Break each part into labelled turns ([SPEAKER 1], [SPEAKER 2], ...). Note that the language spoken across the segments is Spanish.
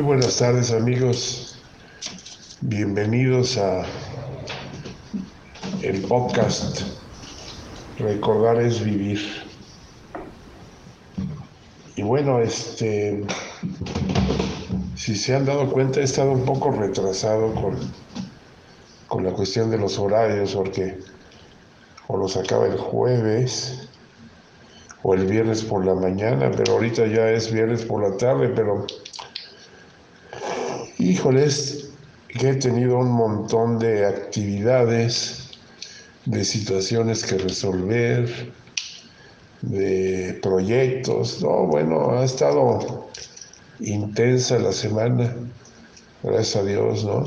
[SPEAKER 1] Muy buenas tardes amigos, bienvenidos a el podcast Recordar es vivir. Y bueno, este, si se han dado cuenta, he estado un poco retrasado con, con la cuestión de los horarios, porque o los acaba el jueves o el viernes por la mañana, pero ahorita ya es viernes por la tarde, pero híjoles, que he tenido un montón de actividades, de situaciones que resolver, de proyectos, no, bueno, ha estado intensa la semana, gracias a Dios, ¿no?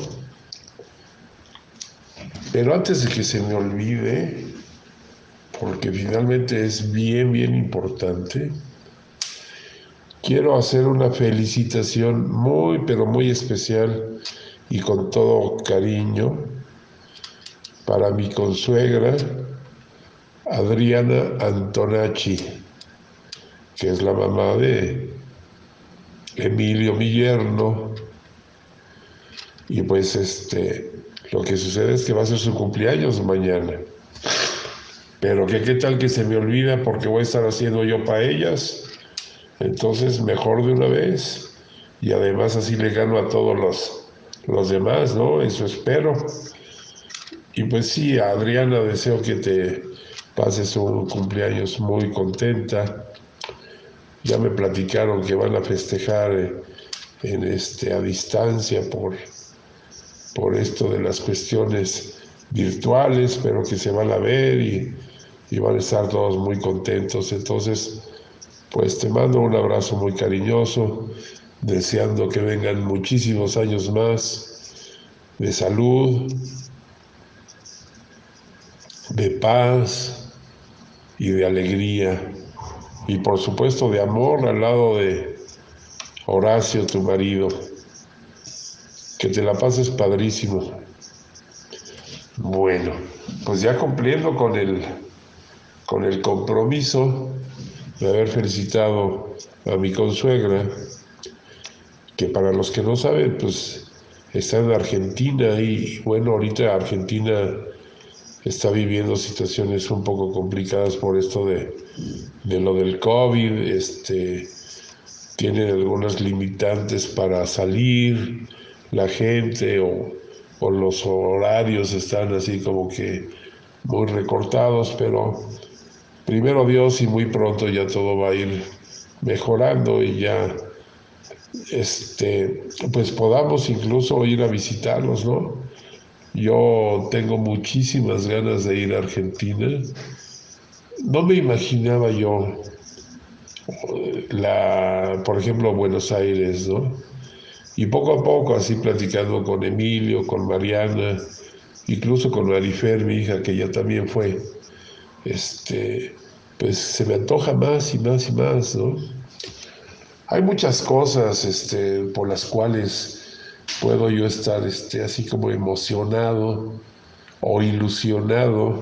[SPEAKER 1] Pero antes de que se me olvide, porque finalmente es bien, bien importante, quiero hacer una felicitación muy, pero muy especial y con todo cariño para mi consuegra Adriana Antonacci, que es la mamá de Emilio, mi yerno. Y pues este, lo que sucede es que va a ser su cumpleaños mañana. Pero que qué tal que se me olvida porque voy a estar haciendo yo para ellas. Entonces mejor de una vez. Y además así le gano a todos los, los demás, ¿no? Eso espero. Y pues sí, Adriana, deseo que te pases un cumpleaños muy contenta. Ya me platicaron que van a festejar eh, en este, a distancia por, por esto de las cuestiones virtuales, pero que se van a ver y y van a estar todos muy contentos. Entonces, pues te mando un abrazo muy cariñoso, deseando que vengan muchísimos años más de salud, de paz y de alegría. Y por supuesto de amor al lado de Horacio, tu marido. Que te la pases padrísimo. Bueno, pues ya cumpliendo con el con el compromiso de haber felicitado a mi consuegra, que para los que no saben, pues está en Argentina y bueno, ahorita Argentina está viviendo situaciones un poco complicadas por esto de, de lo del COVID, este, tienen algunas limitantes para salir la gente o, o los horarios están así como que muy recortados, pero primero Dios y muy pronto ya todo va a ir mejorando y ya este pues podamos incluso ir a visitarlos, ¿no? Yo tengo muchísimas ganas de ir a Argentina. No me imaginaba yo la, por ejemplo, Buenos Aires, ¿no? Y poco a poco, así platicando con Emilio, con Mariana, incluso con Marifer, mi hija, que ya también fue, este, pues se me antoja más y más y más, ¿no? Hay muchas cosas este, por las cuales puedo yo estar este, así como emocionado o ilusionado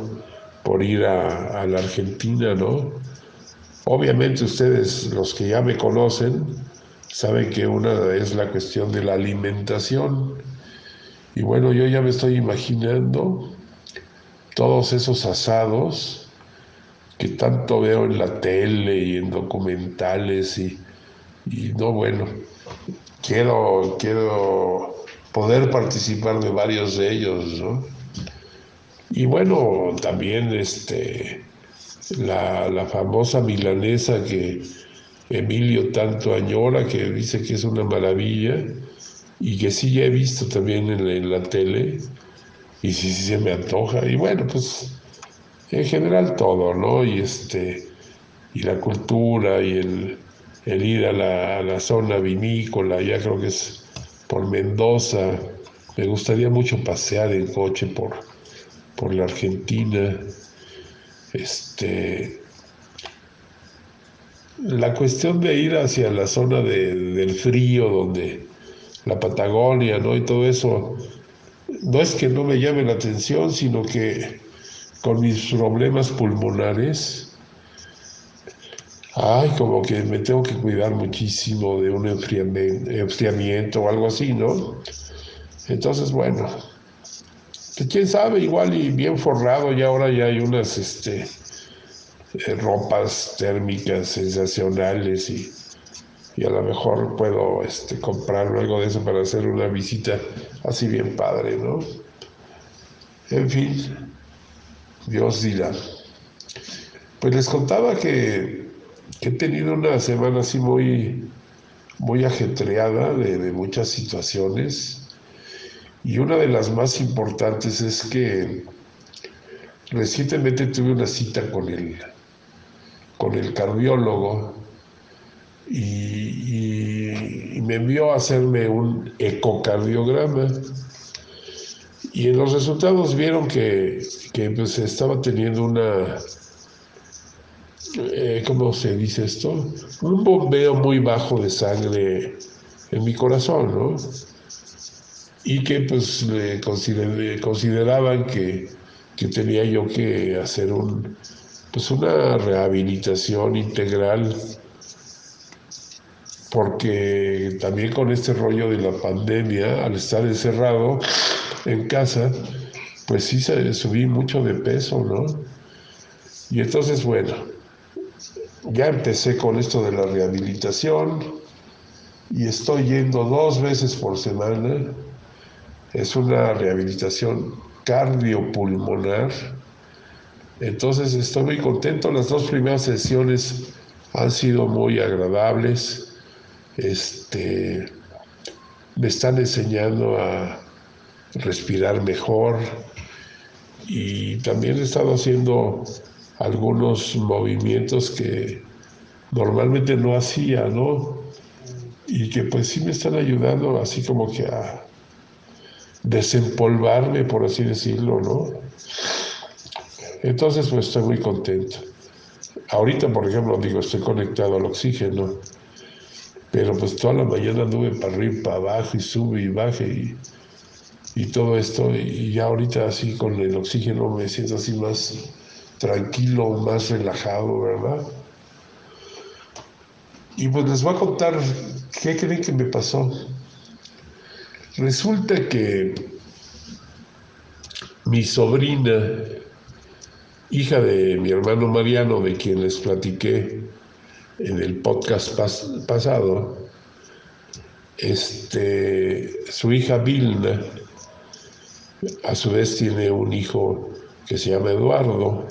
[SPEAKER 1] por ir a, a la Argentina, ¿no? Obviamente ustedes, los que ya me conocen, saben que una es la cuestión de la alimentación. Y bueno, yo ya me estoy imaginando todos esos asados que tanto veo en la tele y en documentales y, no, bueno, quiero, quiero poder participar de varios de ellos, ¿no? Y bueno, también este, la, la famosa milanesa que Emilio tanto añora, que dice que es una maravilla y que sí ya he visto también en la, en la tele y sí, sí se me antoja. Y bueno, pues en general todo, ¿no? Y este y la cultura y el, ir a la, a la, zona vinícola, ya creo que es por Mendoza. Me gustaría mucho pasear en coche por, por la Argentina. Este, la cuestión de ir hacia la zona de, del frío, donde la Patagonia, ¿no? Y todo eso, no es que no me llame la atención, sino que con mis problemas pulmonares, ay, como que me tengo que cuidar muchísimo de un enfriamiento o algo así, ¿no? Entonces, bueno, quién sabe, igual y bien forrado, y ahora ya hay unas este, eh, ropas térmicas sensacionales y, y, a lo mejor puedo este, comprar algo de eso para hacer una visita así bien padre, ¿no? En fin, Dios dirá. Pues les contaba que, he tenido una semana así muy, muy ajetreada de, muchas situaciones y una de las más importantes es que recientemente tuve una cita con el, con el cardiólogo y, y, me envió a hacerme un ecocardiograma y en los resultados vieron que, pues, estaba teniendo una, eh, ¿cómo se dice esto? Un bombeo muy bajo de sangre en mi corazón, ¿no? Y que pues consideraban que, que, tenía yo que hacer un, pues una rehabilitación integral porque también con este rollo de la pandemia, al estar encerrado, en casa, pues sí subí mucho de peso, ¿no? Y entonces, bueno, ya empecé con esto de la rehabilitación y estoy yendo dos veces por semana. Es una rehabilitación cardiopulmonar. Entonces estoy muy contento. Las dos primeras sesiones han sido muy agradables. Este, me están enseñando a, respirar mejor y también he estado haciendo algunos movimientos que normalmente no hacía, ¿no? Y que pues sí me están ayudando así como que a desempolvarme, por así decirlo, ¿no? Entonces pues estoy muy contento. Ahorita, por ejemplo, digo, estoy conectado al oxígeno, pero pues toda la mañana anduve para arriba para abajo y sube y baje y y todo esto, y ya ahorita así con el oxígeno me siento así más tranquilo, más relajado, ¿verdad? Y pues les voy a contar qué creen que me pasó. Resulta que mi sobrina, hija de mi hermano Mariano, de quien les platiqué en el podcast pasado, este, su hija Vilna, a su vez tiene un hijo que se llama Eduardo.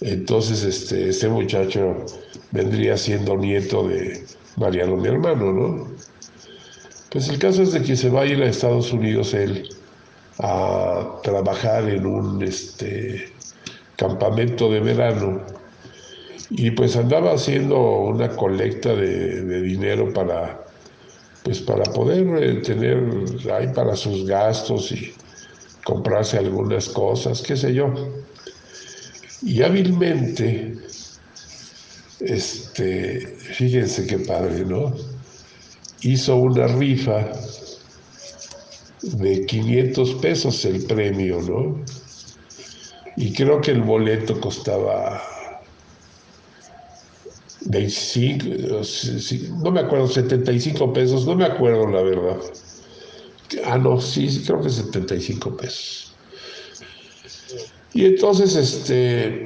[SPEAKER 1] Entonces este, este muchacho vendría siendo nieto de Mariano, mi hermano, ¿no? Pues el caso es de que se va a ir a Estados Unidos él a trabajar en un este, campamento de verano y pues andaba haciendo una colecta de, de dinero para pues para poder eh, tener ahí para sus gastos y comprarse algunas cosas, qué sé yo. Y hábilmente, este, fíjense qué padre, ¿no? Hizo una rifa de 500 pesos el premio, ¿no? Y creo que el boleto costaba 25, no me acuerdo, 75 pesos, no me acuerdo la verdad. Ah, no, sí, creo que 75 pesos. Y entonces, este,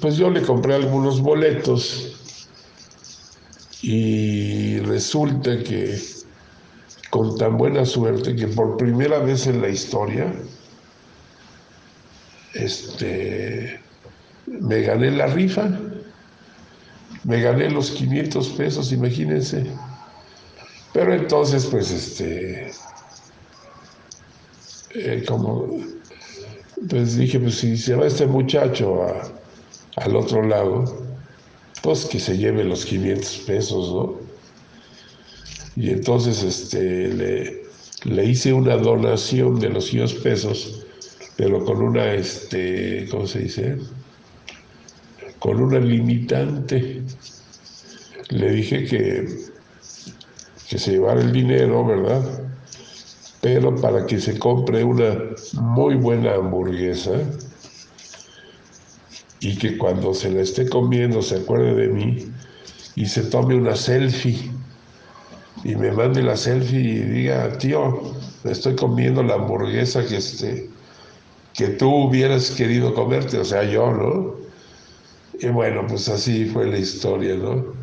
[SPEAKER 1] pues yo le compré algunos boletos y resulta que con tan buena suerte que por primera vez en la historia, este, me gané la rifa, me gané los 500 pesos, imagínense. Pero entonces, pues, este, eh, como, pues dije, pues si se va este muchacho al otro lado, pues que se lleve los 500 pesos, ¿no? Y entonces, este, le, le hice una donación de los 100 pesos, pero con una, este, ¿cómo se dice? Con una limitante. Le dije que que se llevara el dinero, ¿verdad? Pero para que se compre una muy buena hamburguesa y que cuando se la esté comiendo se acuerde de mí y se tome una selfie y me mande la selfie y diga, tío, estoy comiendo la hamburguesa que, este, que tú hubieras querido comerte, o sea, yo, ¿no? Y bueno, pues así fue la historia, ¿no?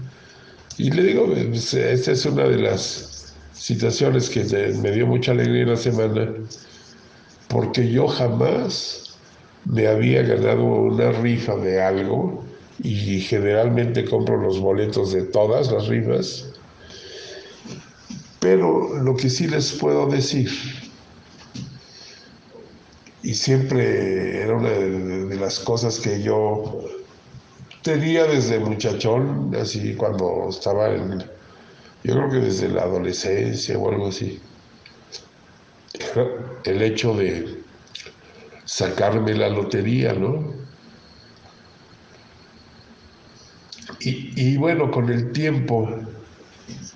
[SPEAKER 1] Y le digo, pues, esta es una de las situaciones que me dio mucha alegría en la semana, porque yo jamás me había ganado una rifa de algo y generalmente compro los boletos de todas las rifas. Pero lo que sí les puedo decir, y siempre era una de, las cosas que yo tenía desde muchachón, así cuando estaba en, yo creo que desde la adolescencia o algo así, el hecho de sacarme la lotería, ¿no? Y, bueno, con el tiempo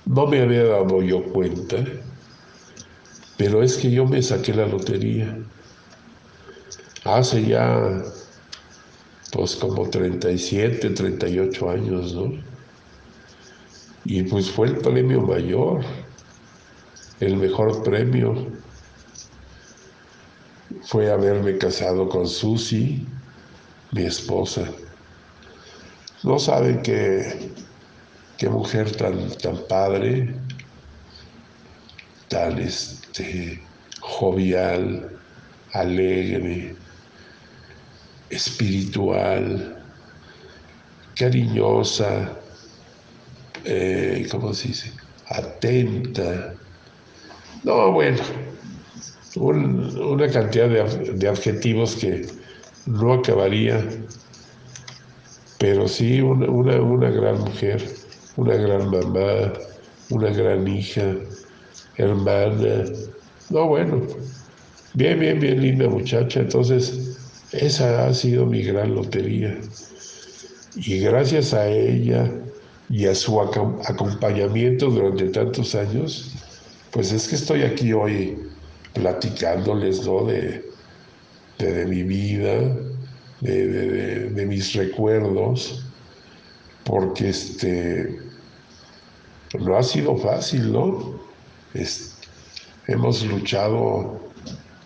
[SPEAKER 1] no me había dado yo cuenta, pero es que yo me saqué la lotería. Hace ya, pues como 37, 38 años, ¿no? Y pues fue el premio mayor, el mejor premio. Fue haberme casado con Susi, mi esposa. No saben qué, qué mujer tan, tan padre, tan este, jovial, alegre, espiritual, cariñosa, eh, ¿cómo se dice? Atenta. No, bueno, una cantidad de, de adjetivos que no acabaría pero sí una, una, gran mujer, una gran mamá, una gran hija, hermana. No, bueno, bien, bien, bien linda muchacha. Entonces, esa ha sido mi gran lotería. Y gracias a ella y a su acompañamiento durante tantos años, pues es que estoy aquí hoy platicándoles, ¿no? De, de, de mi vida, de, mis recuerdos, porque este, no ha sido fácil, ¿no? hemos luchado,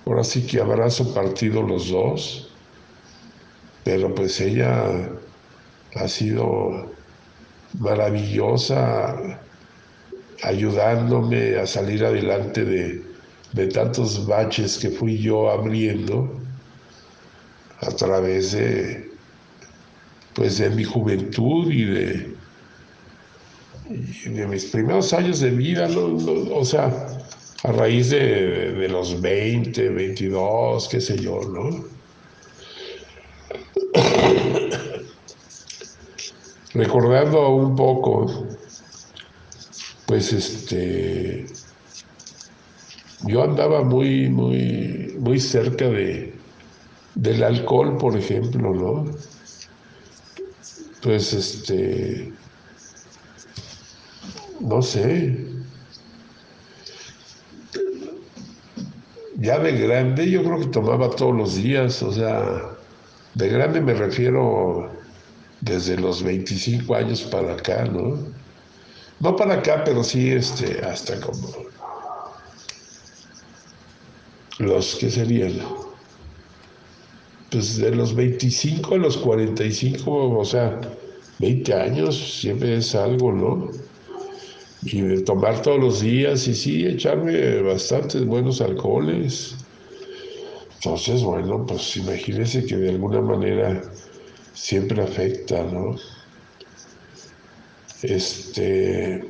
[SPEAKER 1] ahora sí que abrazo partido los dos, pero pues ella ha sido maravillosa ayudándome a salir adelante de, de tantos baches que fui yo abriendo a través de, pues de mi juventud y de, de mis primeros años de vida, o sea, a raíz de, de, los 20, 22, qué sé yo, ¿no? Recordando un poco, pues este, yo andaba muy, muy, muy cerca de, del alcohol, por ejemplo, ¿no? Pues este, no sé, ya de grande yo creo que tomaba todos los días, o sea, de grande me refiero desde los 25 años para acá, ¿no? No para acá, pero sí este, hasta como los que serían pues de los 25 a los 45, o sea, 20 años, siempre es algo, ¿no? Y tomar todos los días y sí, echarme bastantes buenos alcoholes. Entonces, bueno, pues imagínense que de alguna manera siempre afecta, ¿no? Este.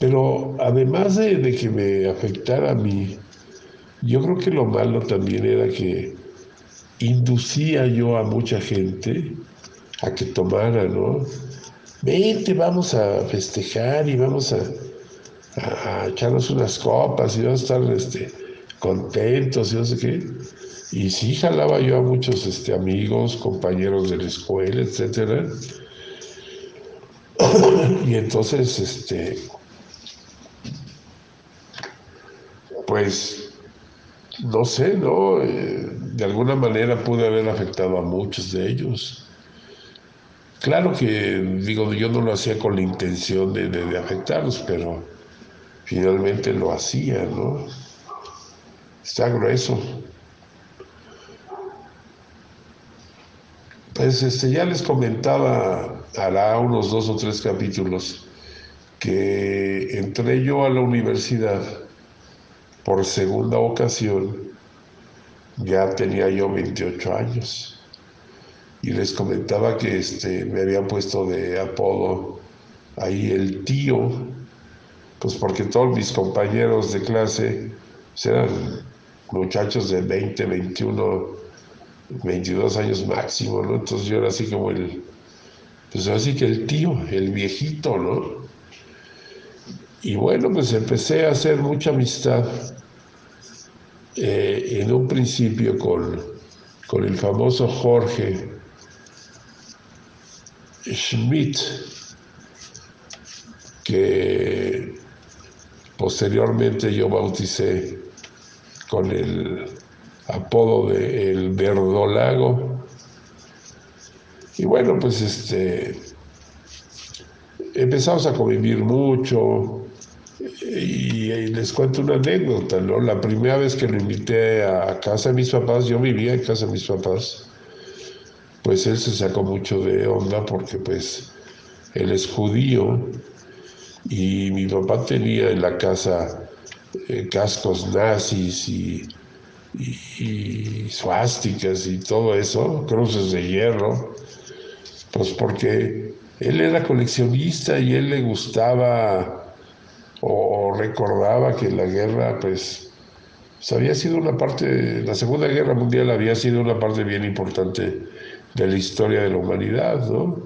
[SPEAKER 1] Pero además de, de que me afectara a mí, yo creo que lo malo también era que inducía yo a mucha gente a que tomara, ¿no? Vente, vamos a festejar y vamos a, echarnos unas copas y vamos a estar este, contentos y no sé qué. Y sí jalaba yo a muchos este, amigos, compañeros de la escuela, etcétera. y entonces, este, pues no sé, ¿no? Eh, de alguna manera pude haber afectado a muchos de ellos. Claro que, digo, yo no lo hacía con la intención de, de afectarlos, pero finalmente lo hacía, ¿no? Está grueso. Pues este, ya les comentaba, hará unos dos o tres capítulos, que entré yo a la universidad por segunda ocasión, ya tenía yo 28 años. Y les comentaba que este, me habían puesto de apodo ahí el tío, pues porque todos mis compañeros de clase pues, eran muchachos de 20, 21, 22 años máximo, ¿no? Entonces yo era así como el, pues así que el tío, el viejito, ¿no? Y bueno, pues empecé a hacer mucha amistad eh, en un principio con, con el famoso Jorge Schmidt, que posteriormente yo bauticé con el apodo de El Verdolago. Y bueno, pues este empezamos a convivir mucho, y, les cuento una anécdota, ¿no? La primera vez que lo invité a casa de mis papás, yo vivía en casa de mis papás, pues él se sacó mucho de onda porque pues él es judío y mi papá tenía en la casa eh, cascos nazis y, y, suásticas y todo eso, cruces de hierro, pues porque él era coleccionista y él le gustaba o, recordaba que la guerra, pues, pues, había sido una parte, la Segunda Guerra Mundial había sido una parte bien importante de la historia de la humanidad, ¿no?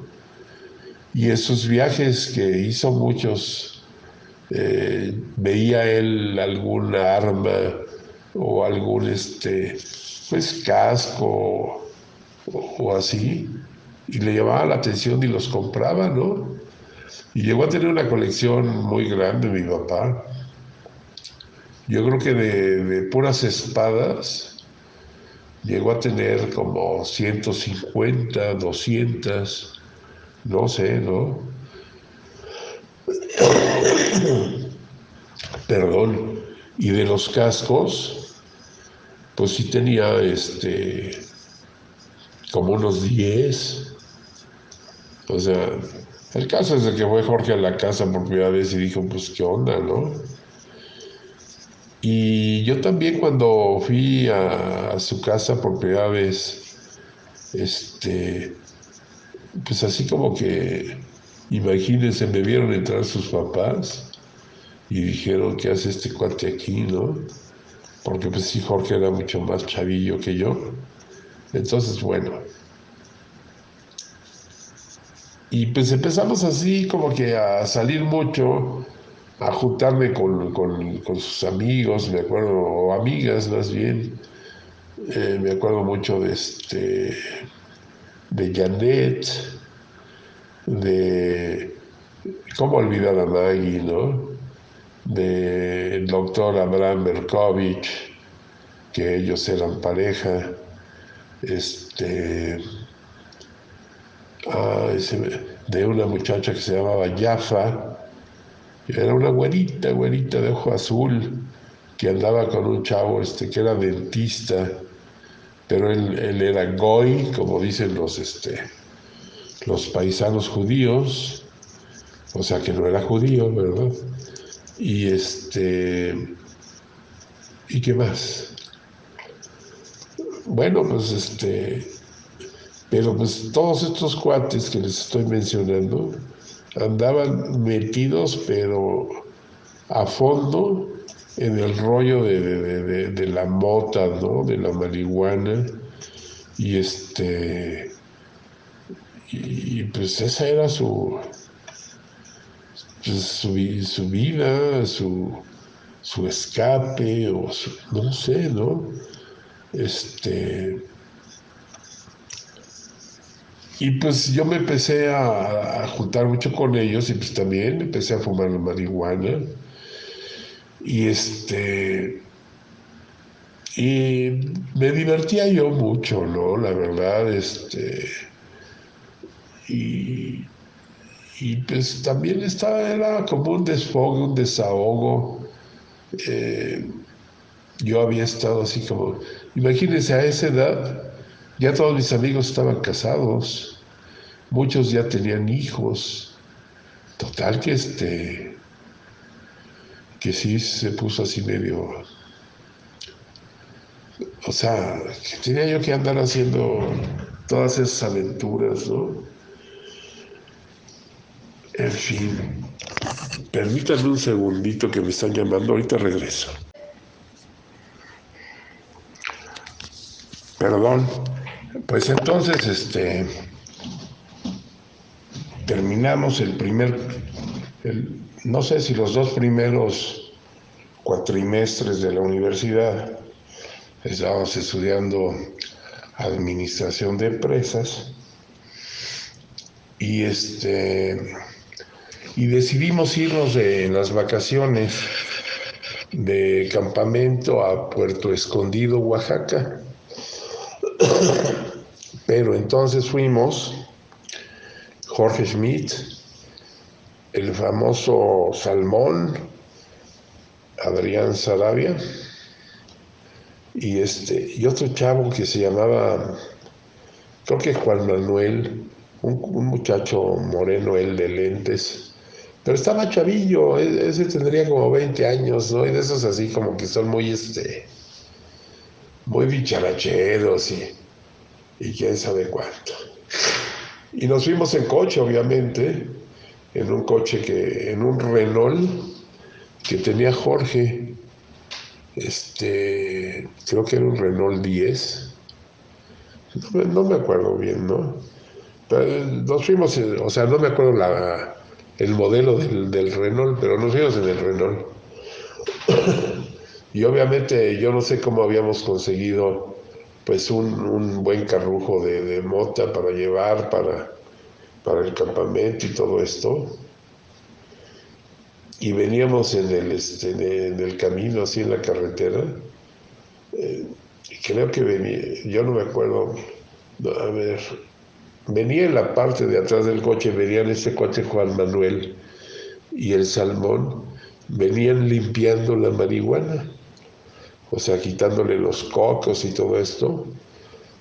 [SPEAKER 1] Y esos viajes que hizo muchos, eh, veía él alguna arma o algún, este, pues, casco o, o así, y le llamaba la atención y los compraba, ¿no? Y llegó a tener una colección muy grande mi papá. Yo creo que de, puras espadas llegó a tener como 150, 200, no sé, ¿no? Perdón. Y de los cascos, pues sí tenía este como unos 10. O sea, el caso es de que fue Jorge a la casa por primera vez y dijo, pues qué onda, ¿no? Y yo también cuando fui a, su casa por primera vez, este, pues así como que, imagínense, me vieron entrar sus papás y dijeron, ¿qué hace este cuate aquí, no? Porque pues sí, Jorge era mucho más chavillo que yo. Entonces, bueno, y pues empezamos así como que a salir mucho, a juntarme con, sus amigos, me acuerdo, o amigas más bien. Eh, me acuerdo mucho de este de Janet, de cómo olvidar a Maggie, ¿no? De doctor Abraham Berkovich, que ellos eran pareja. Este Ah, de una muchacha que se llamaba Jaffa, era una güerita, güerita de ojo azul, que andaba con un chavo este, que era dentista, pero él, era goy, como dicen los, este, los paisanos judíos, o sea que no era judío, ¿verdad? Y este, ¿y qué más? Bueno, pues este, pero pues todos estos cuates que les estoy mencionando andaban metidos, pero a fondo en el rollo de, la mota, ¿no? De la marihuana. Y este. Y, pues esa era su. Pues, su, su, vida, su, su escape, o no sé, ¿no? Este y pues yo me empecé a, juntar mucho con ellos y pues también empecé a fumar la marihuana. Y este. Y me divertía yo mucho, ¿no? La verdad, este. Y, y pues también estaba, era como un desfogue, un desahogo. Eh, yo había estado así como, imagínense a esa edad, ya todos mis amigos estaban casados, muchos ya tenían hijos. Total que este, que sí se puso así medio, o sea, tenía yo que andar haciendo todas esas aventuras, ¿no? En fin, permítanme un segundito que me están llamando, ahorita regreso. Perdón, pues entonces, este, terminamos el primer, no sé si los dos primeros cuatrimestres de la universidad, estábamos estudiando administración de empresas y este y decidimos irnos de, en las vacaciones de campamento a Puerto Escondido, Oaxaca. Pero entonces fuimos Jorge Schmidt, el famoso Salmón, Adrián Sarabia, y, este, y otro chavo que se llamaba, creo que Juan Manuel, un, muchacho moreno, él de lentes, pero estaba chavillo, ese tendría como 20 años, ¿no? Y de esos así como que son muy, este, muy bicharacheros y, y quién sabe cuánto. Y nos fuimos en coche, obviamente, en un coche que, en un Renault que tenía Jorge, este, creo que era un Renault 10, no, me acuerdo bien, ¿no? Pero nos fuimos, o sea, no me acuerdo la, el modelo del, del Renault, pero nos fuimos en el Renault. y obviamente yo no sé cómo habíamos conseguido pues un, buen carrujo de, mota para llevar para, para el campamento y todo esto. Y veníamos en el, este, en el camino, así en la carretera. Eh, creo que venía, yo no me acuerdo, a ver, venía en la parte de atrás del coche, venían este coche Juan Manuel y el Salmón, venían limpiando la marihuana o sea, quitándole los cocos y todo esto,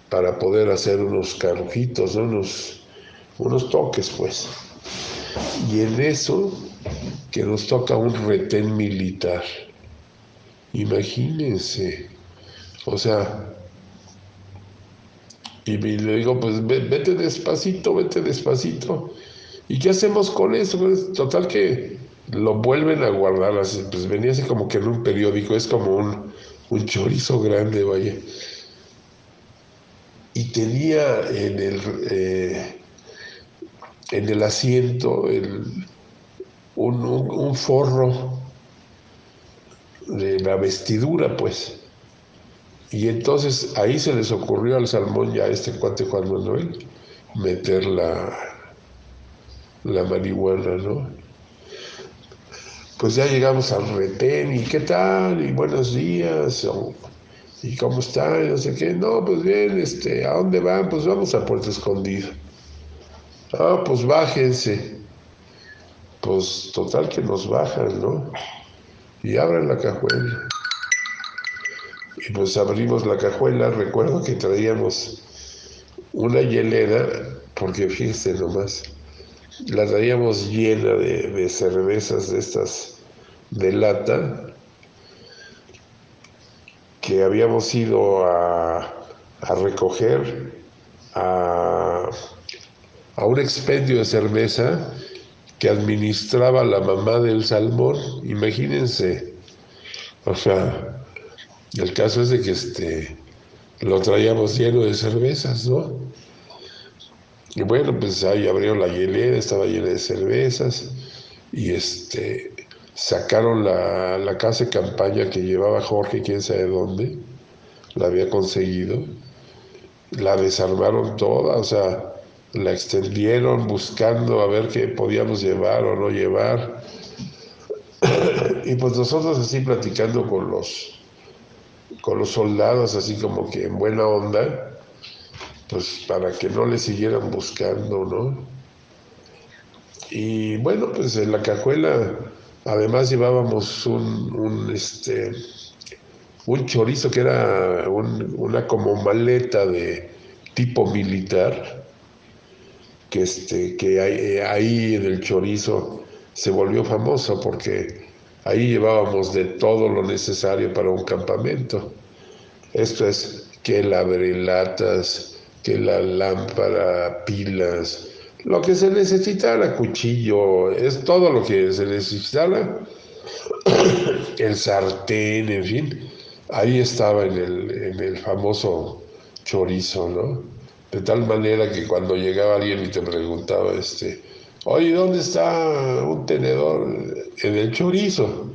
[SPEAKER 1] para poder hacer unos carrujitos, unos, unos toques, pues. Y en eso que nos toca un retén militar. Imagínense. O sea, y le digo, pues vete despacito, vete despacito. ¿Y qué hacemos con eso? Pues, total que lo vuelven a guardar, pues venía así como que en un periódico, es como un, un chorizo grande, vaya. Y tenía en el, eh, en el asiento un, forro de la vestidura, pues. Y entonces ahí se les ocurrió al salmón ya este cuate Juan Manuel meter la, la marihuana, ¿no? pues ya llegamos al retén y qué tal y buenos días y cómo están y no sé qué. No pues bien este a dónde van pues vamos a Puerto Escondido. Ah pues bájense. Pues total que nos bajan no y abren la cajuela y pues abrimos la cajuela recuerdo que traíamos una hielera porque fíjense nomás la traíamos llena de, cervezas de estas de lata que habíamos ido a, recoger a, un expendio de cerveza que administraba la mamá del salmón. Imagínense. O sea, el caso es de que este, lo traíamos lleno de cervezas, ¿no? Y bueno, pues ahí abrió la hielera, estaba llena de cervezas. Y este, sacaron la, casa de campaña que llevaba Jorge, quién sabe dónde, la había conseguido, la desarmaron toda, o sea, la extendieron buscando a ver qué podíamos llevar o no llevar. y pues nosotros así platicando con los con los soldados, así como que en buena onda, pues para que no le siguieran buscando, ¿no? Y bueno, pues en la cajuela además llevábamos un, este, un chorizo que era una como maleta de tipo militar, que, este, que ahí, ahí en el chorizo se volvió famoso porque ahí llevábamos de todo lo necesario para un campamento. Esto es que el abrelatas, que la lámpara, pilas, lo que se necesitara, cuchillo, es todo lo que se necesitara, el sartén, en fin, ahí estaba en el, en el famoso chorizo, ¿no? De tal manera que cuando llegaba alguien y te preguntaba, este, oye, ¿dónde está un tenedor? En el chorizo.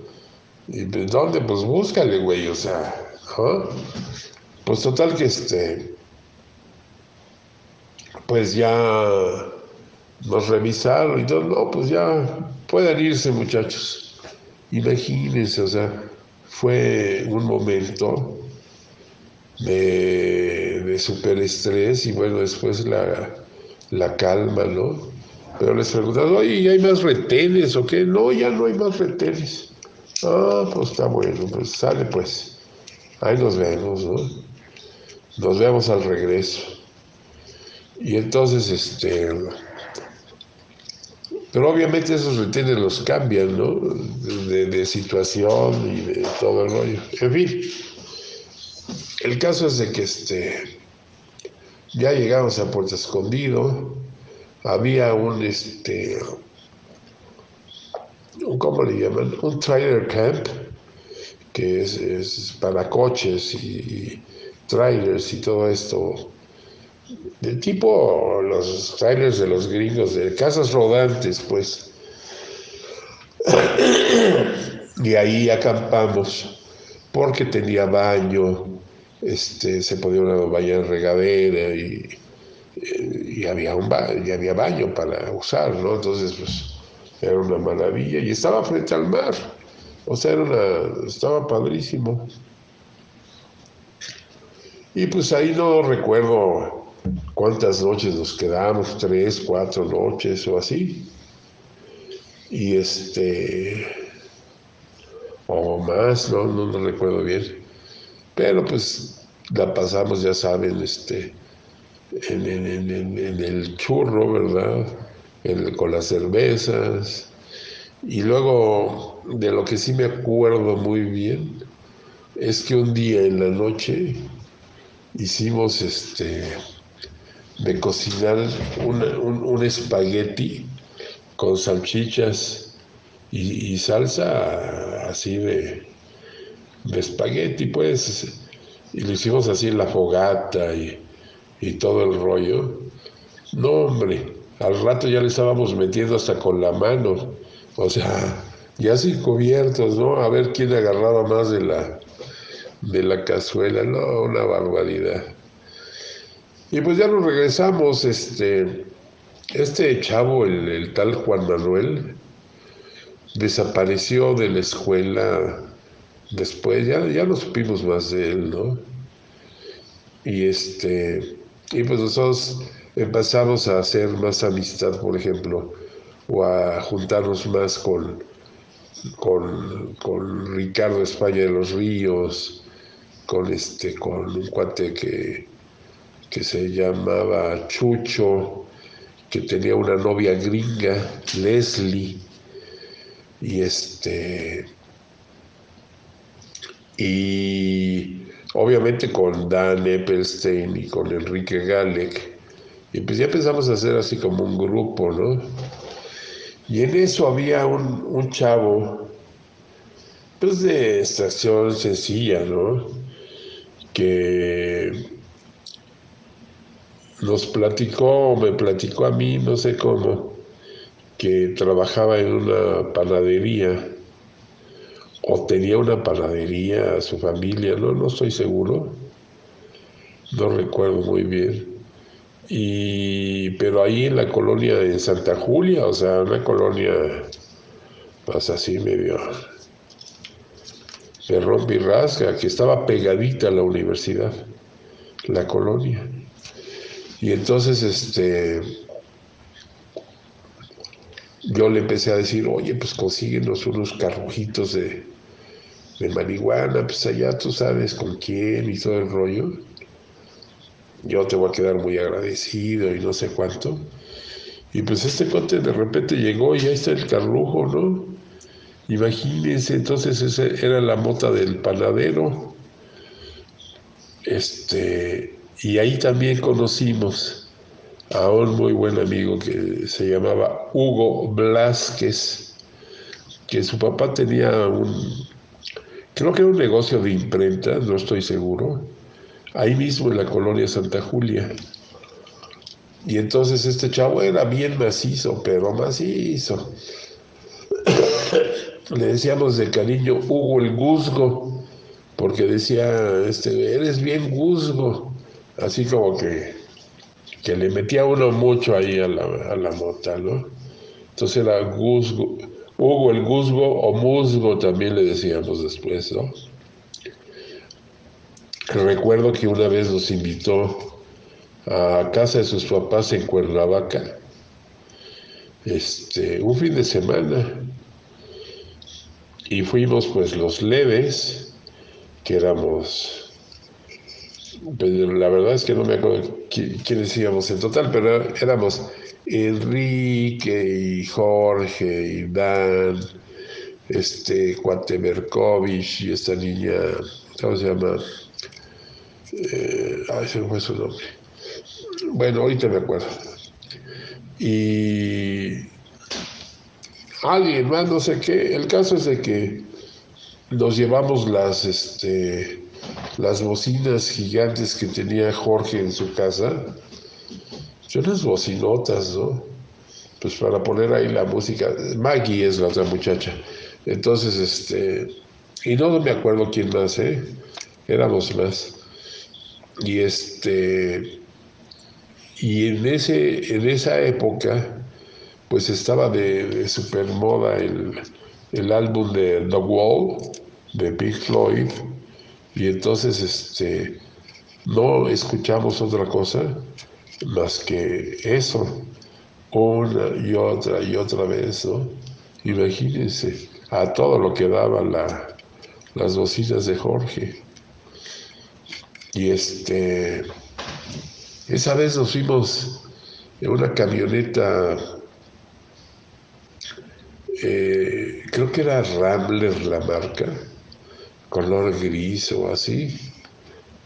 [SPEAKER 1] ¿Y pues, dónde? Pues búscale, güey, o sea, ¿no? Pues total que este, pues ya nos revisaron y todo, no, pues ya pueden irse muchachos. Imagínense, o sea, fue un momento de, de super estrés y bueno, después la, la calma, ¿no? Pero les preguntaron, oye, ¿hay más retenes o qué? No, ya no hay más retenes. Ah, pues está bueno, pues sale pues. Ahí nos vemos, ¿no? Nos vemos al regreso. Y entonces, este, pero obviamente esos retenes los cambian, ¿no? De, situación y de todo el rollo. En fin, el caso es de que este, ya llegamos a Puerto Escondido, había un, este, ¿cómo le llaman? Un trailer camp, que es, para coches y trailers y todo esto del tipo los trailers de los gringos, de casas rodantes, pues. y ahí acampamos, porque tenía baño, este, se podía bañar en regadera y, y había un baño, y había baño para usar, ¿no? Entonces, pues, era una maravilla y estaba frente al mar, o sea, era una, estaba padrísimo. Y pues ahí no recuerdo cuántas noches nos quedamos, tres, cuatro noches o así. Y este, o más, no, no, recuerdo bien. Pero pues la pasamos, ya saben, este, en, el churro, ¿verdad? con las cervezas. Y luego, de lo que sí me acuerdo muy bien, es que un día en la noche hicimos este de cocinar un, espagueti con salchichas y, salsa así de, de, espagueti, pues, y lo hicimos así en la fogata y, y todo el rollo. No, hombre, al rato ya le estábamos metiendo hasta con la mano, o sea, ya sin cubiertos, ¿no? A ver quién agarraba más de la, de la cazuela, no, una barbaridad. Y pues ya nos regresamos, este, este chavo, el, tal Juan Manuel, desapareció de la escuela después, ya, ya no supimos más de él, ¿no? Y este, y pues nosotros empezamos a hacer más amistad, por ejemplo, o a juntarnos más con, con, con Ricardo España de los Ríos, con este, con un cuate que que se llamaba Chucho, que tenía una novia gringa, Leslie, y este y obviamente con Dan Eppelstein y con Enrique Galek, y pues ya empezamos a hacer así como un grupo, ¿no? Y en eso había un, un chavo, pues de estación sencilla, ¿no? Que nos platicó, me platicó a mí, no sé cómo, que trabajaba en una panadería o tenía una panadería su familia, no, no estoy seguro, no recuerdo muy bien. Y, pero ahí en la colonia de Santa Julia, o sea, una colonia más así medio, de rompe y rasga, que estaba pegadita a la universidad, la colonia. Y entonces, este, yo le empecé a decir, oye, pues consíguenos unos carrujitos de, de marihuana, pues allá tú sabes con quién y todo el rollo. Yo te voy a quedar muy agradecido y no sé cuánto. Y pues este cote de repente llegó y ahí está el carrujo, ¿no? Imagínense, entonces esa era la mota del panadero. Este, y ahí también conocimos a un muy buen amigo que se llamaba Hugo Blasquez, que su papá tenía un, creo que era un negocio de imprenta, no estoy seguro, ahí mismo en la colonia Santa Julia. Y entonces este chavo era bien macizo, pero macizo. Le decíamos de cariño Hugo el Guzgo, porque decía, este, eres bien Guzgo. Así como que, que le metía uno mucho ahí a la, a la mota, ¿no? Entonces era Guzgo, Hugo el Guzgo o Musgo también le decíamos después, ¿no? Recuerdo que una vez nos invitó a casa de sus papás en Cuernavaca, este, un fin de semana. Y fuimos pues los leves, que éramos, pues, la verdad es que no me acuerdo quiénes íbamos en total, pero éramos Enrique y Jorge y Dan, este Cuate y esta niña, ¿cómo se llama? Eh, ay, se me fue su nombre. Bueno, ahorita me acuerdo. Y alguien más, no sé qué. El caso es de que nos llevamos las, este, las bocinas gigantes que tenía Jorge en su casa. Son unas bocinotas, ¿no? Pues para poner ahí la música. Maggie es la otra muchacha. Entonces, este, y no me acuerdo quién más, ¿eh? Éramos más. Y este, y en, ese, en esa época, pues estaba de, super moda el, el, álbum de The Wall, de Pink Floyd, y entonces este, no escuchamos otra cosa más que eso, una y otra y otra vez, ¿no? Imagínense, a todo lo que daban la, las bocinas de Jorge. Y este esa vez nos fuimos en una camioneta, eh, creo que era Rambler la marca, color gris o así.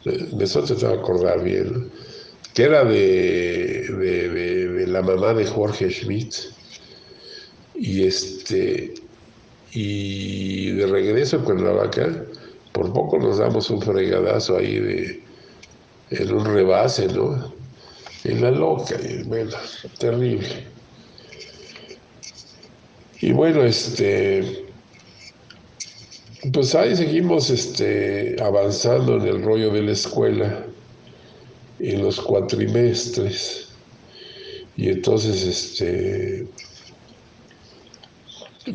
[SPEAKER 1] Me estoy de acordar bien, que era de, de, la mamá de Jorge Schmidt. Y este y de regreso en vaca por poco nos damos un fregadazo ahí de, en un rebase, ¿no? En la loca, y bueno, terrible. Y bueno, este, pues ahí seguimos este, avanzando en el rollo de la escuela, en los cuatrimestres. Y entonces, este,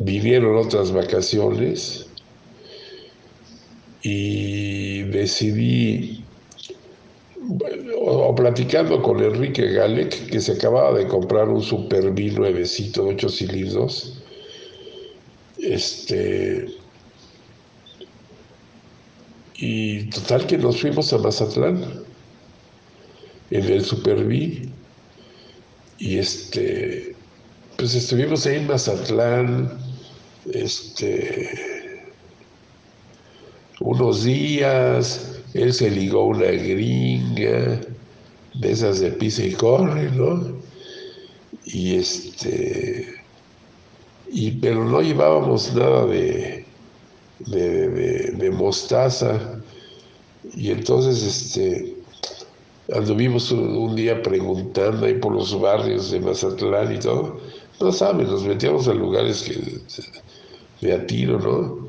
[SPEAKER 1] vinieron otras vacaciones y decidí o, platicando con Enrique Galec, que se acababa de comprar un Super B nuevecito de 8 cilindros, este, y total que nos fuimos a Mazatlán en el Super B y este, pues estuvimos ahí en Mazatlán, este, unos días, él se ligó una gringa de esas de pisa y corre, ¿no? Y este, y, pero no llevábamos nada de, de, mostaza. Y entonces este, anduvimos un, día preguntando ahí por los barrios de Mazatlán y todo. No saben, nos metíamos a lugares de a tiro, ¿no?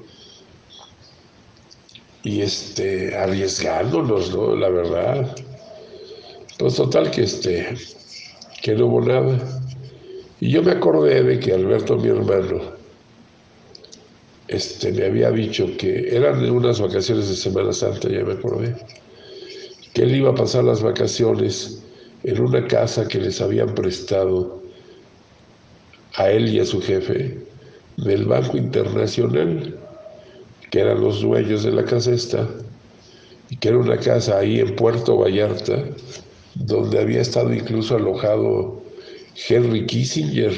[SPEAKER 1] y este, arriesgándonos, ¿no? La verdad. Pues total que este, que no hubo nada. Y yo me acordé de que Alberto, mi hermano, este, me había dicho que eran unas vacaciones de Semana Santa, ya me acordé, que él iba a pasar las vacaciones en una casa que les habían prestado a él y a su jefe del Banco Internacional, que eran los dueños de la casa esta, y que era una casa ahí en Puerto Vallarta, donde había estado incluso alojado Henry Kissinger,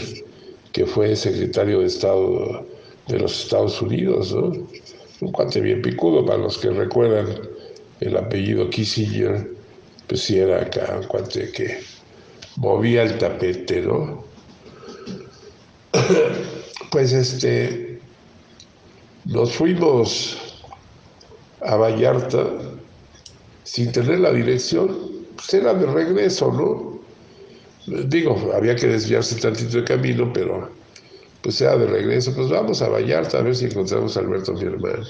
[SPEAKER 1] que fue secretario de Estado de los Estados Unidos, ¿no? Un cuate bien picudo, para los que recuerdan el apellido Kissinger, pues sí era acá un cuate que movía el tapete, ¿no? pues este, nos fuimos a Vallarta sin tener la dirección, pues era de regreso, ¿no? Digo, había que desviarse tantito de camino, pero pues sea de regreso, pues vamos a Vallarta a ver si encontramos a Alberto, mi hermano.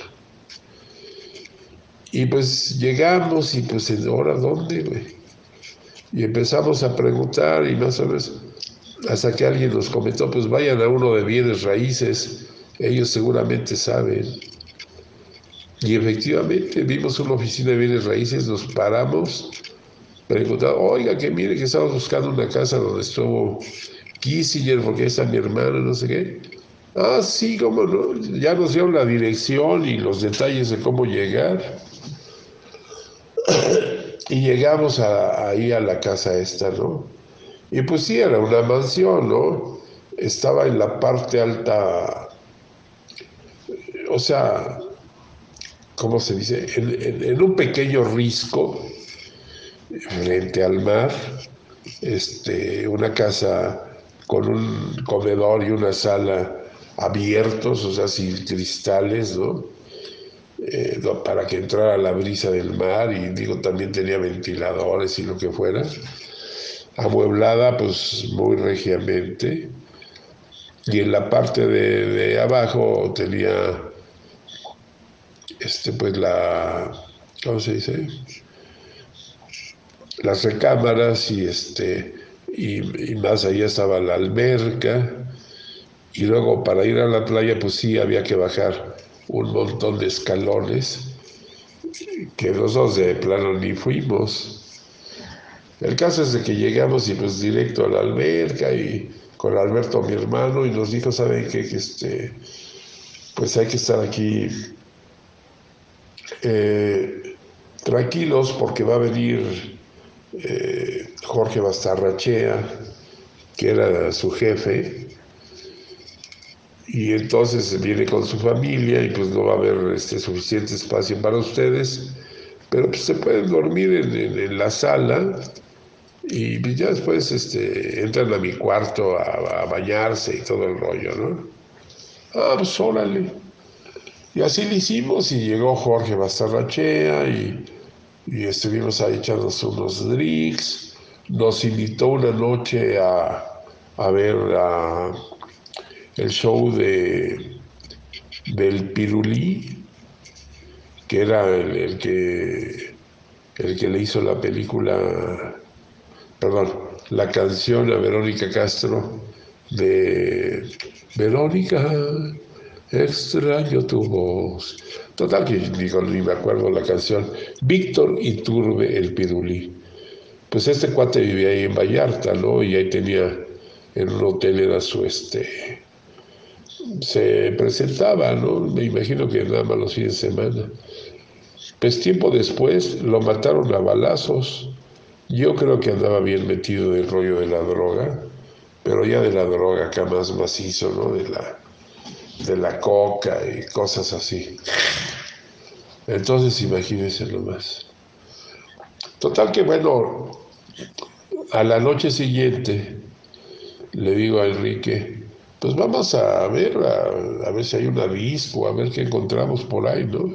[SPEAKER 1] Y pues llegamos y pues ahora dónde, güey. Y empezamos a preguntar y más o menos hasta que alguien nos comentó, pues vayan a uno de bienes raíces, ellos seguramente saben. Y efectivamente vimos una oficina de bienes raíces, nos paramos, preguntamos, oiga, que mire que estamos buscando una casa donde estuvo Kissinger, porque está mi hermano, no sé qué. Ah, sí, cómo no. Ya nos dieron la dirección y los detalles de cómo llegar. y llegamos ahí a la casa esta, ¿no? Y pues sí, era una mansión, ¿no? Estaba en la parte alta, o sea, ¿cómo se dice? En, un pequeño risco frente al mar, este, una casa con un comedor y una sala abiertos, o sea, sin cristales, ¿no? Eh, para que entrara la brisa del mar y digo, también tenía ventiladores y lo que fuera. Amueblada, pues muy regiamente. Y en la parte de, de abajo tenía este, pues la, ¿cómo se dice? Las recámaras y este, y, más allá estaba la alberca. Y luego para ir a la playa, pues sí, había que bajar un montón de escalones, que nosotros de plano ni fuimos. El caso es de que llegamos y pues directo a la alberca y con Alberto, mi hermano, y nos dijo, ¿saben qué? Que este, pues hay que estar aquí eh, tranquilos porque va a venir eh, Jorge Bastarrachea, que era su jefe, y entonces viene con su familia y pues no va a haber este, suficiente espacio para ustedes, pero pues se pueden dormir en, la sala y pues, ya después este, entran a mi cuarto a, bañarse y todo el rollo, ¿no? Ah, pues órale. Y así lo hicimos y llegó Jorge Bastarrachea y, y estuvimos ahí echando unos drinks. Nos invitó una noche a, ver el show de, del Pirulí, que era el, que, el que le hizo la película, perdón, la canción a Verónica Castro de Verónica extraño tu voz. Total que digo, ni me acuerdo la canción. Víctor Iturbe el Pirulí. Pues este cuate vivía ahí en Vallarta, ¿no? Y ahí tenía, en un hotel era su este. Se presentaba, ¿no? Me imagino que nada más los fines de semana. Pues tiempo después lo mataron a balazos. Yo creo que andaba bien metido del rollo de la droga, pero ya de la droga acá más macizo, ¿no? De la, de la coca y cosas así. Entonces imagínense más Total que bueno, a la noche siguiente le digo a Enrique, pues vamos a ver, a, ver si hay una disco, a ver qué encontramos por ahí, ¿no?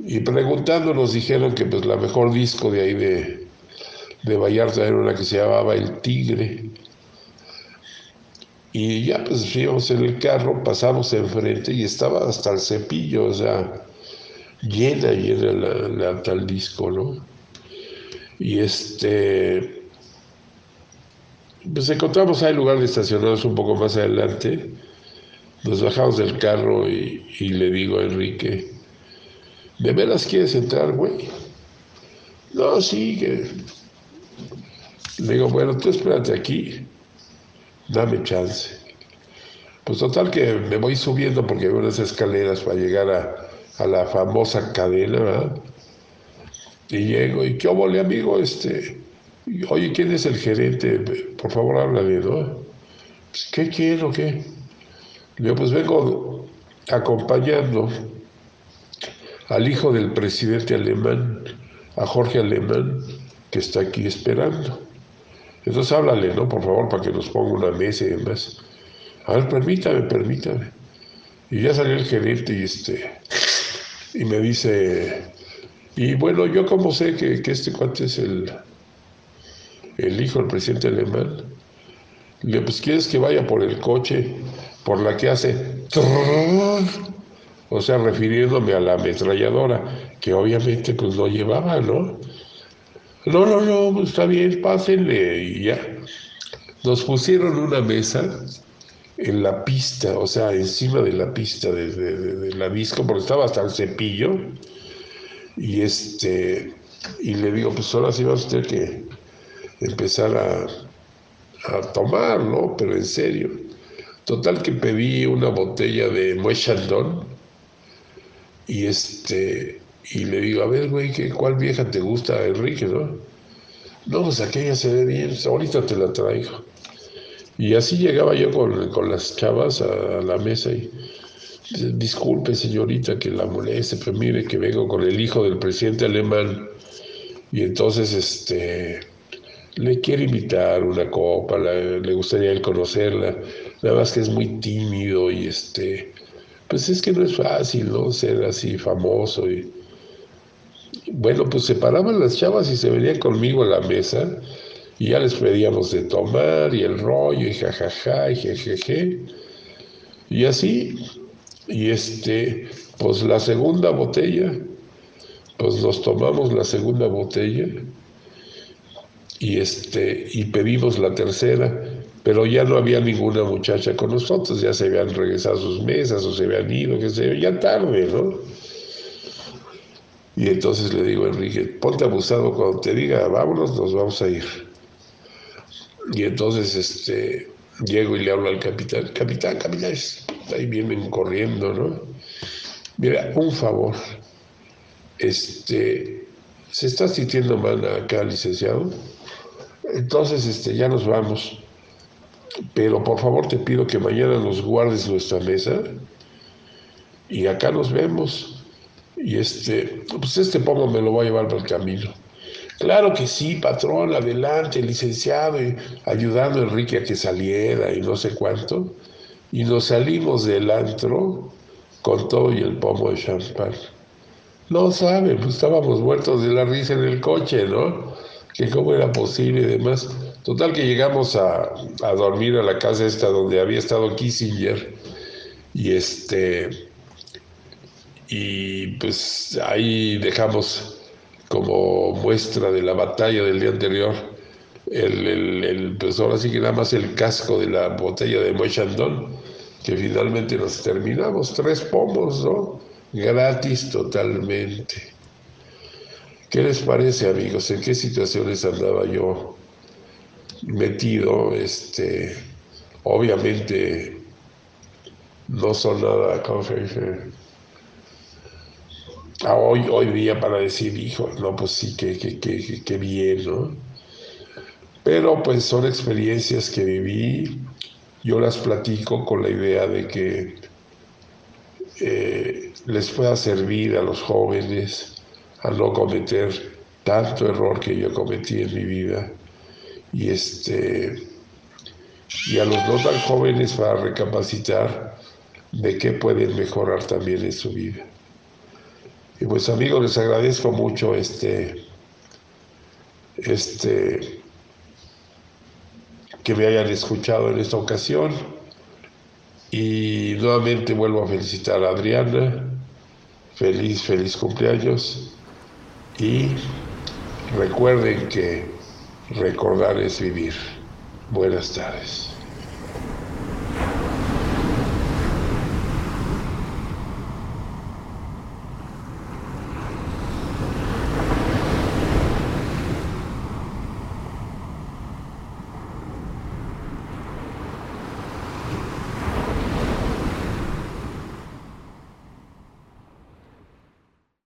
[SPEAKER 1] Y preguntando nos dijeron que pues la mejor disco de ahí de, de Vallarta era una que se llamaba El Tigre. Y ya pues íbamos en el carro, pasamos enfrente y estaba hasta el cepillo, o sea, llena, llena la, la tal disco, ¿no? Y este, pues encontramos ahí lugar de estacionarnos un poco más adelante. Nos bajamos del carro y, le digo a Enrique, ¿de veras quieres entrar, güey? No, sí, que... Le digo, bueno, tú espérate aquí, dame chance. Pues total que me voy subiendo porque hay unas escaleras para llegar a, a la famosa cadena, ¿verdad? Y llego, y qué obole, amigo, este, oye, ¿quién es el gerente? Por favor, háblame, ¿no? Pues, ¿Qué quiero, qué? Yo pues vengo acompañando al hijo del presidente alemán, a Jorge Alemán, que está aquí esperando. Entonces háblale, ¿no? Por favor, para que nos ponga una mesa y demás. A ver, permítame, permítame. Y ya salió el gerente y este y me dice, y bueno, yo como sé que, este cuate es el, el hijo del presidente alemán, le pues quieres que vaya por el coche, por la que hace, o sea, refiriéndome a la ametralladora, que obviamente pues no llevaba, ¿no? No, no, no, pues, está bien, pásenle y ya. Nos pusieron una mesa en la pista, o sea, encima de la pista de, la disco, porque estaba hasta el cepillo. Y este, y le digo, pues ahora sí va usted que empezar a, a tomar, ¿no? Pero en serio. Total que pedí una botella de Moet Chandon y este y le digo, a ver, güey, ¿cuál vieja te gusta, Enrique, no? No, pues aquella se ve bien, pues, ahorita te la traigo. Y así llegaba yo con, las chavas a, la mesa y, disculpe señorita que la moleste, pero mire que vengo con el hijo del presidente alemán y entonces este le quiere invitar una copa, le gustaría él conocerla, nada más que es muy tímido y este, pues es que no es fácil, ¿no? Ser así famoso y bueno, pues se paraban las chavas y se venían conmigo a la mesa y ya les pedíamos de tomar y el rollo y jajaja y jejeje. Y así, y este, pues la segunda botella, pues nos tomamos la segunda botella y este, y pedimos la tercera, pero ya no había ninguna muchacha con nosotros, ya se habían regresado a sus mesas o se habían ido, qué sé yo, ya tarde, ¿no? Y entonces le digo a Enrique, ponte abusado cuando te diga, vámonos, nos vamos a ir. Y entonces este, llego y le hablo al capitán, capitán, capitán, ahí vienen corriendo, ¿no? Mira, un favor, este, se está sintiendo mal acá, licenciado. Entonces, este, ya nos vamos. Pero por favor te pido que mañana nos guardes nuestra mesa y acá nos vemos. Y este, pues este pomo me lo voy a llevar por el camino. Claro que sí, patrón, adelante, licenciado, ayudando a Enrique a que saliera y no sé cuánto. Y nos salimos del antro con todo y el pomo de champán. No sabe, pues estábamos muertos de la risa en el coche, ¿no? Que cómo era posible y demás. Total que llegamos a, a dormir a la casa esta donde había estado Kissinger. Y este, y pues ahí dejamos como muestra de la batalla del día anterior el, el, pues ahora sí que nada más el casco de la botella de Moichandon, que finalmente nos terminamos, tres pomos, ¿no? Gratis totalmente. ¿Qué les parece, amigos? ¿En qué situaciones andaba yo metido? Este, obviamente no son nada, ¿cómo? Hoy, hoy día para decir, hijo, no, pues sí, qué que, que, bien, ¿no? Pero pues son experiencias que viví, yo las platico con la idea de que eh, les pueda servir a los jóvenes a no cometer tanto error que yo cometí en mi vida y este y a los no tan jóvenes para recapacitar de qué pueden mejorar también en su vida. Y pues amigos, les agradezco mucho este, este, que me hayan escuchado en esta ocasión. Y nuevamente vuelvo a felicitar a Adriana. Feliz, feliz cumpleaños. Y recuerden que recordar es vivir. Buenas tardes.